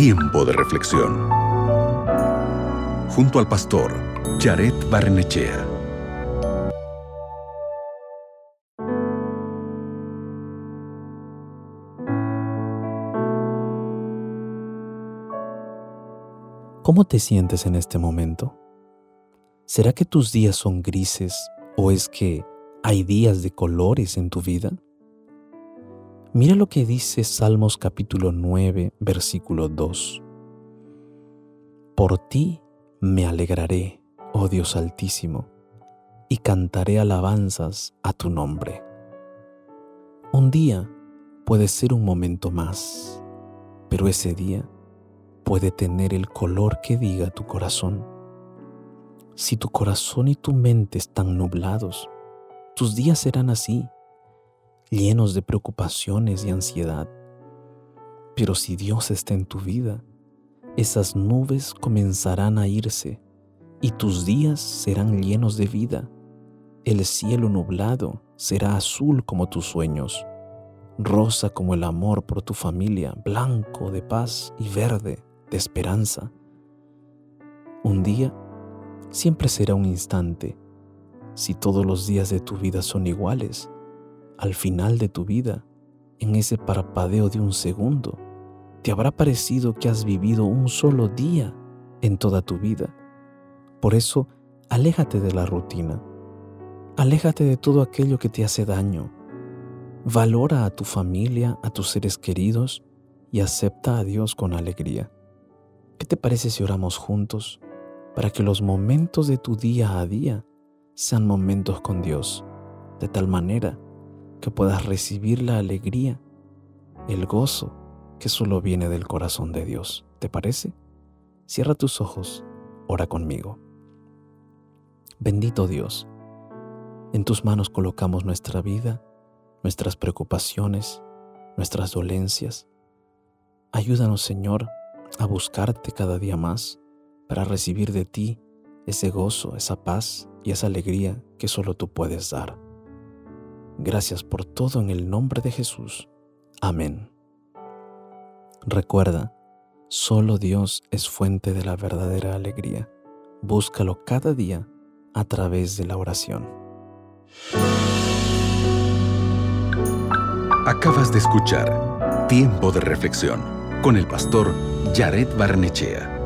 Tiempo de reflexión. Junto al pastor Jared Barnechea. ¿Cómo te sientes en este momento? ¿Será que tus días son grises o es que hay días de colores en tu vida? Mira lo que dice Salmos capítulo 9, versículo 2. Por ti me alegraré, oh Dios altísimo, y cantaré alabanzas a tu nombre. Un día puede ser un momento más, pero ese día puede tener el color que diga tu corazón. Si tu corazón y tu mente están nublados, tus días serán así, llenos de preocupaciones y ansiedad. Pero si Dios está en tu vida, esas nubes comenzarán a irse y tus días serán llenos de vida. El cielo nublado será azul como tus sueños, rosa como el amor por tu familia, blanco de paz y verde de esperanza. Un día siempre será un instante. Si todos los días de tu vida son iguales, al final de tu vida, en ese parpadeo de un segundo, te habrá parecido que has vivido un solo día en toda tu vida. Por eso, aléjate de la rutina. Aléjate de todo aquello que te hace daño. Valora a tu familia, a tus seres queridos y acepta a Dios con alegría. ¿Qué te parece si oramos juntos para que los momentos de tu día a día sean momentos con Dios, de tal manera que puedas recibir la alegría, el gozo que solo viene del corazón de Dios? ¿Te parece? Cierra tus ojos, ora conmigo. Bendito Dios, en tus manos colocamos nuestra vida, nuestras preocupaciones, nuestras dolencias. Ayúdanos, Señor, a buscarte cada día más para recibir de ti ese gozo, esa paz y esa alegría que solo tú puedes dar. Gracias por todo en el nombre de Jesús. Amén. Recuerda, solo Dios es fuente de la verdadera alegría. Búscalo cada día a través de la oración. Acabas de escuchar Tiempo de Reflexión con el pastor Jared Barnechea.